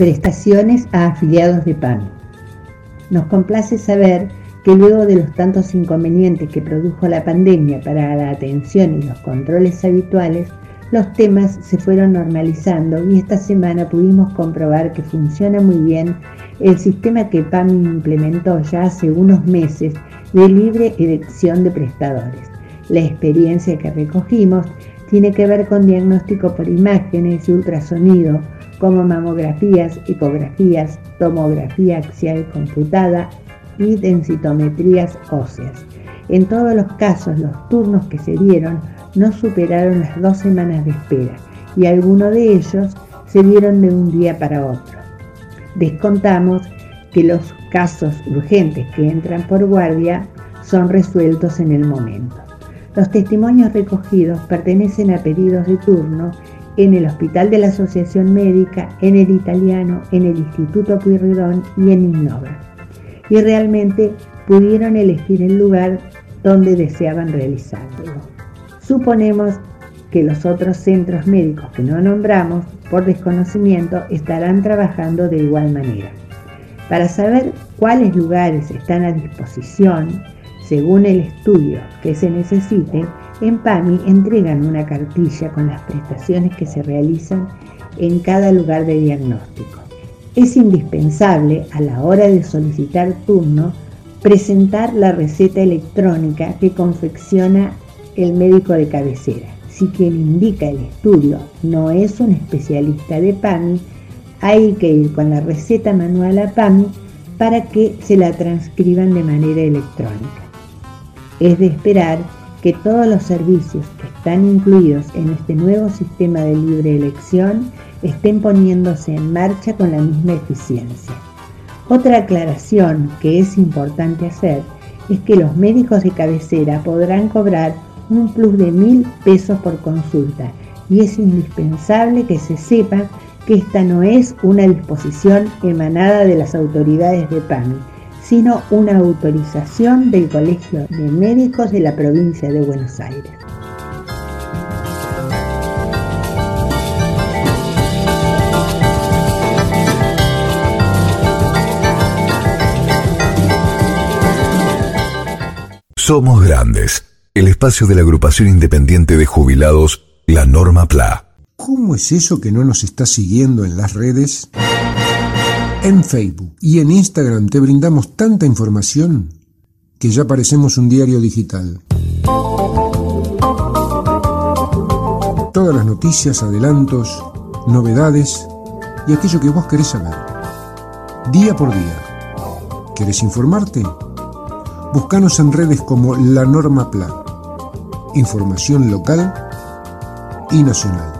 Prestaciones a afiliados de PAN. Nos complace saber que luego de los tantos inconvenientes que produjo la pandemia para la atención y los controles habituales, los temas se fueron normalizando y esta semana pudimos comprobar que funciona muy bien el sistema que PAMI implementó ya hace unos meses de libre elección de prestadores. La experiencia que recogimos tiene que ver con diagnóstico por imágenes y ultrasonido, como mamografías, ecografías, tomografía axial computada y densitometrías óseas. En todos los casos, los turnos que se dieron no superaron las dos semanas de espera y algunos de ellos se dieron de un día para otro. Descontamos que los casos urgentes que entran por guardia son resueltos en el momento. Los testimonios recogidos pertenecen a pedidos de turno en el Hospital de la Asociación Médica, en el Italiano, en el Instituto Pueyrredón y en Innova. Y realmente pudieron elegir el lugar donde deseaban realizarlo. Suponemos que los otros centros médicos que no nombramos por desconocimiento estarán trabajando de igual manera. Para saber cuáles lugares están a disposición, según el estudio que se necesite, en PAMI entregan una cartilla con las prestaciones que se realizan en cada lugar de diagnóstico. Es indispensable a la hora de solicitar turno presentar la receta electrónica que confecciona el médico de cabecera. Si quien indica el estudio no es un especialista de PAMI, hay que ir con la receta manual a PAMI para que se la transcriban de manera electrónica. Es de esperar que todos los servicios que están incluidos en este nuevo sistema de libre elección estén poniéndose en marcha con la misma eficiencia. Otra aclaración que es importante hacer es que los médicos de cabecera podrán cobrar un plus de mil pesos por consulta y es indispensable que se sepa que esta no es una disposición emanada de las autoridades de PAMI, sino una autorización del Colegio de Médicos de la provincia de Buenos Aires. Somos grandes el espacio de la agrupación independiente de jubilados, la Norma PLA. ¿Cómo es eso que no nos está siguiendo en las redes? En Facebook y en Instagram te brindamos tanta información que ya parecemos un diario digital. Todas las noticias, adelantos, novedades y aquello que vos querés saber. Día por día. ¿Querés informarte? Búscanos en redes como La Norma PLA. Información local y nacional.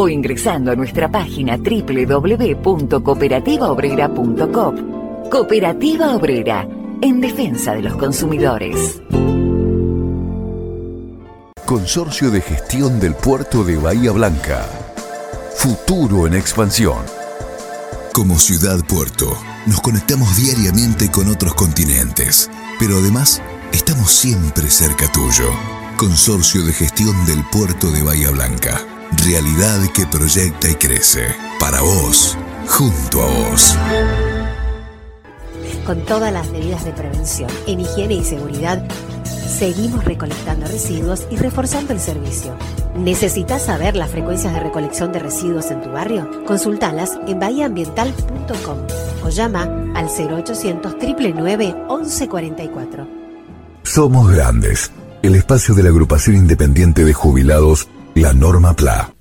o ingresando a nuestra página www.cooperativaobrera.com. Cooperativa Obrera, en defensa de los consumidores. Consorcio de Gestión del Puerto de Bahía Blanca. Futuro en expansión. Como ciudad puerto, nos conectamos diariamente con otros continentes, pero además estamos siempre cerca tuyo. Consorcio de Gestión del Puerto de Bahía Blanca. Realidad que proyecta y crece. Para vos, junto a vos. Con todas las medidas de prevención en higiene y seguridad, seguimos recolectando residuos y reforzando el servicio. ¿Necesitas saber las frecuencias de recolección de residuos en tu barrio? Consultalas en bahiaambiental.com o llama al 0800 999 1144. Somos Grandes, el espacio de la agrupación independiente de jubilados, la Norma PLA.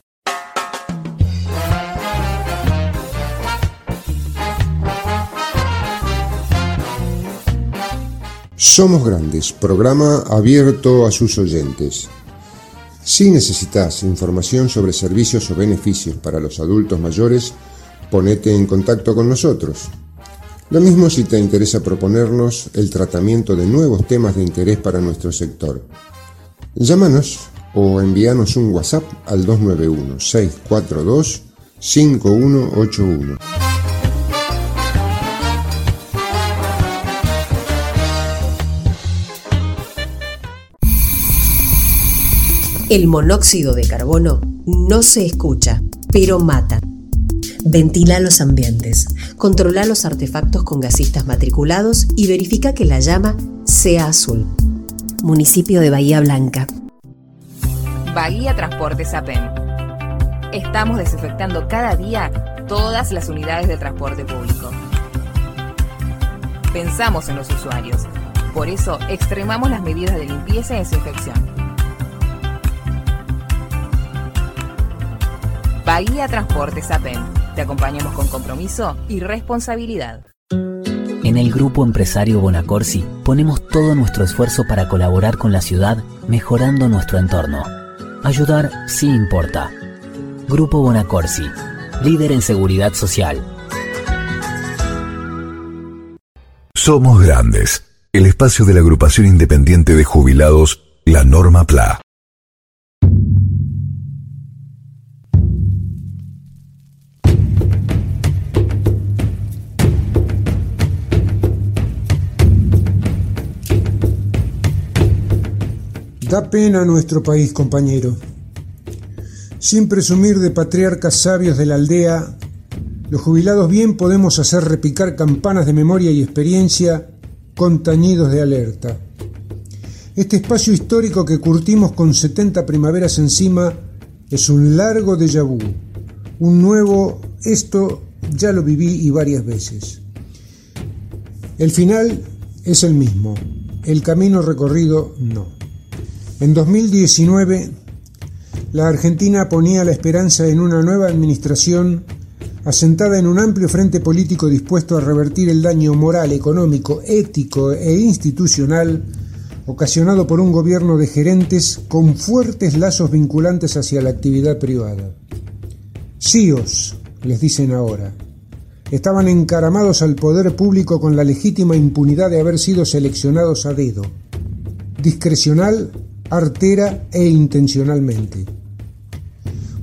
Somos Grandes, programa abierto a sus oyentes. Si necesitas información sobre servicios o beneficios para los adultos mayores, ponete en contacto con nosotros. Lo mismo si te interesa proponernos el tratamiento de nuevos temas de interés para nuestro sector. Llámanos o envíanos un WhatsApp al 291-642-5181. El monóxido de carbono no se escucha, pero mata. Ventila los ambientes, controla los artefactos con gasistas matriculados y verifica que la llama sea azul. Municipio de Bahía Blanca. Bahía Transporte Sapen. Estamos desinfectando cada día todas las unidades de transporte público. Pensamos en los usuarios. Por eso extremamos las medidas de limpieza y desinfección. Bahía Transporte Sapen. Te acompañamos con compromiso y responsabilidad. En el Grupo Empresario Bonacorsi ponemos todo nuestro esfuerzo para colaborar con la ciudad mejorando nuestro entorno. Ayudar sí importa. Grupo Bonacorsi, líder en seguridad social. Somos Grandes, el espacio de la agrupación independiente de jubilados, la Norma PLA. Da pena nuestro país, compañero. Sin presumir de patriarcas sabios de la aldea, los jubilados bien podemos hacer repicar campanas de memoria y experiencia con tañidos de alerta. Este espacio histórico que curtimos con 70 primaveras encima es un largo déjà vu, un nuevo esto ya lo viví y varias veces. El final es el mismo, el camino recorrido no. En 2019, la Argentina ponía la esperanza en una nueva administración asentada en un amplio frente político dispuesto a revertir el daño moral, económico, ético e institucional ocasionado por un gobierno de gerentes con fuertes lazos vinculantes hacia la actividad privada. CIOs, les dicen ahora, estaban encaramados al poder público con la legítima impunidad de haber sido seleccionados a dedo, discrecional artera e intencionalmente.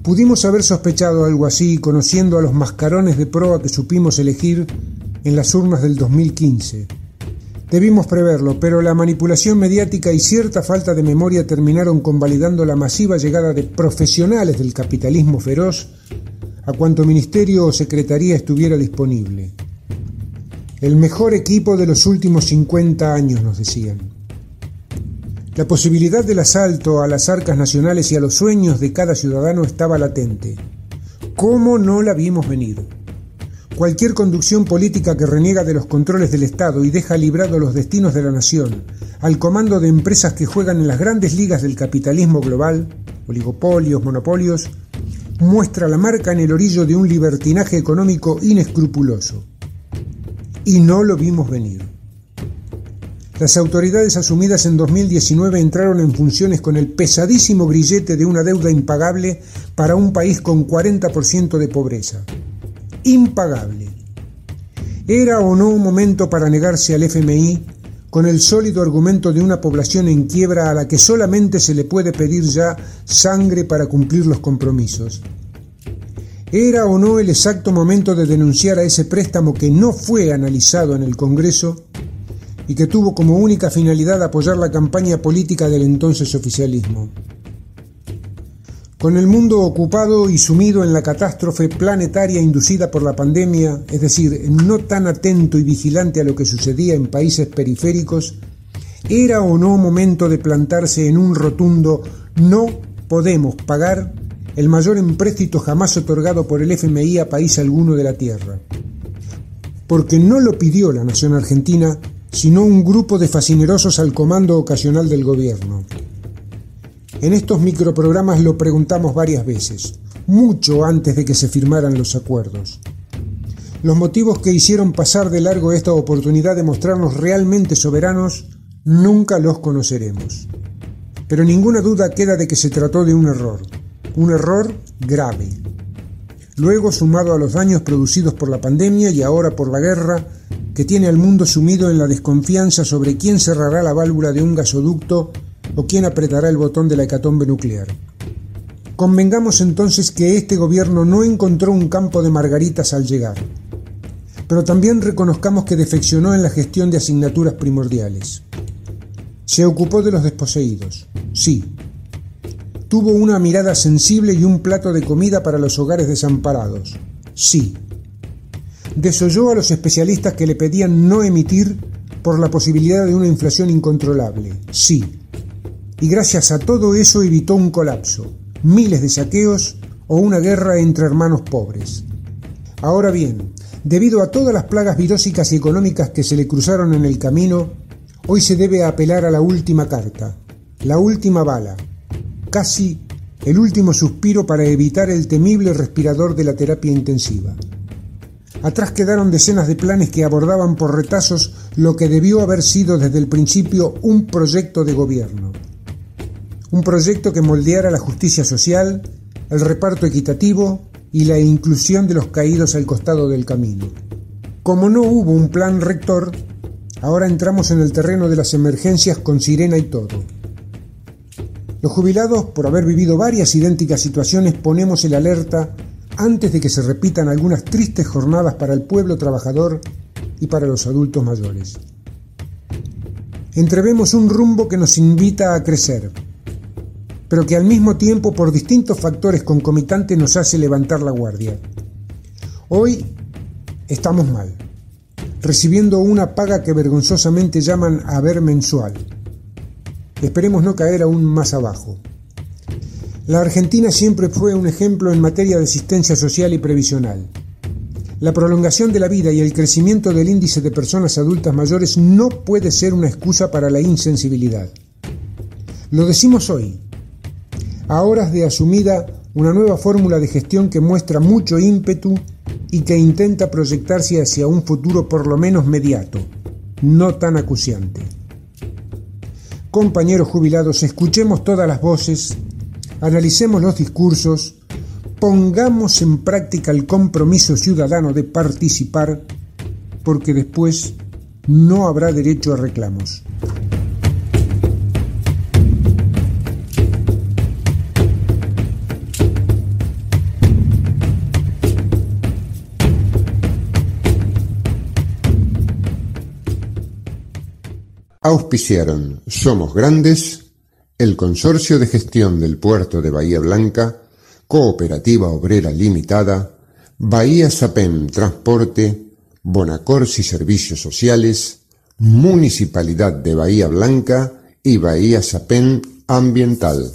Pudimos haber sospechado algo así conociendo a los mascarones de proa que supimos elegir en las urnas del 2015. Debimos preverlo, pero la manipulación mediática y cierta falta de memoria terminaron convalidando la masiva llegada de profesionales del capitalismo feroz a cuanto ministerio o secretaría estuviera disponible. El mejor equipo de los últimos 50 años, nos decían. La posibilidad del asalto a las arcas nacionales y a los sueños de cada ciudadano estaba latente. ¿Cómo no la vimos venir? Cualquier conducción política que reniega de los controles del Estado y deja librados los destinos de la nación al comando de empresas que juegan en las grandes ligas del capitalismo global, oligopolios, monopolios, muestra la marca en el orillo de un libertinaje económico inescrupuloso. Y no lo vimos venir. Las autoridades asumidas en 2019 entraron en funciones con el pesadísimo grillete de una deuda impagable para un país con 40% de pobreza impagable. ¿Era o no un momento para negarse al FMI con el sólido argumento de una población en quiebra a la que solamente se le puede pedir ya sangre para cumplir los compromisos? ¿Era o no el exacto momento de denunciar a ese préstamo que no fue analizado en el Congreso y que tuvo como única finalidad apoyar la campaña política del entonces oficialismo? Con el mundo ocupado y sumido en la catástrofe planetaria inducida por la pandemia, es decir, no tan atento y vigilante a lo que sucedía en países periféricos, ¿era o no momento de plantarse en un rotundo no podemos pagar el mayor empréstito jamás otorgado por el FMI a país alguno de la Tierra? Porque no lo pidió la nación argentina, sino un grupo de fascinerosos al comando ocasional del gobierno. En estos microprogramas lo preguntamos varias veces, mucho antes de que se firmaran los acuerdos. Los motivos que hicieron pasar de largo esta oportunidad de mostrarnos realmente soberanos nunca los conoceremos. Pero ninguna duda queda de que se trató de un error, un error grave. Luego, sumado a los daños producidos por la pandemia y ahora por la guerra, que tiene al mundo sumido en la desconfianza sobre quién cerrará la válvula de un gasoducto o quién apretará el botón de la hecatombe nuclear. Convengamos entonces que este gobierno no encontró un campo de margaritas al llegar, pero también reconozcamos que defeccionó en la gestión de asignaturas primordiales. Se ocupó de los desposeídos, sí. Tuvo una mirada sensible y un plato de comida para los hogares desamparados, sí. Desoyó a los especialistas que le pedían no emitir por la posibilidad de una inflación incontrolable, sí y gracias a todo eso evitó un colapso, miles de saqueos o una guerra entre hermanos pobres. Ahora bien, debido a todas las plagas virósicas y económicas que se le cruzaron en el camino, hoy se debe apelar a la última carta, la última bala, casi el último suspiro para evitar el temible respirador de la terapia intensiva. Atrás quedaron decenas de planes que abordaban por retazos lo que debió haber sido desde el principio un proyecto de gobierno un proyecto que moldeara la justicia social, el reparto equitativo y la inclusión de los caídos al costado del camino. Como no hubo un plan rector, ahora entramos en el terreno de las emergencias con sirena y todo. Los jubilados, por haber vivido varias idénticas situaciones, ponemos el alerta antes de que se repitan algunas tristes jornadas para el pueblo trabajador y para los adultos mayores. Entrevemos un rumbo que nos invita a crecer, pero que al mismo tiempo por distintos factores concomitantes nos hace levantar la guardia. Hoy estamos mal, recibiendo una paga que vergonzosamente llaman haber mensual. Esperemos no caer aún más abajo. La Argentina siempre fue un ejemplo en materia de asistencia social y previsional. La prolongación de la vida y el crecimiento del índice de personas adultas mayores no puede ser una excusa para la insensibilidad. Lo decimos hoy, a horas de asumida una nueva fórmula de gestión que muestra mucho ímpetu y que intenta proyectarse hacia un futuro por lo menos mediato, no tan acuciante. Compañeros jubilados, escuchemos todas las voces, analicemos los discursos, pongamos en práctica el compromiso ciudadano de participar, porque después no habrá derecho a reclamos. Auspiciaron Somos Grandes, el Consorcio de Gestión del Puerto de Bahía Blanca, Cooperativa Obrera Limitada, Bahía Sapem Transporte, Bonacorsi Servicios Sociales, Municipalidad de Bahía Blanca y Bahía Sapem Ambiental.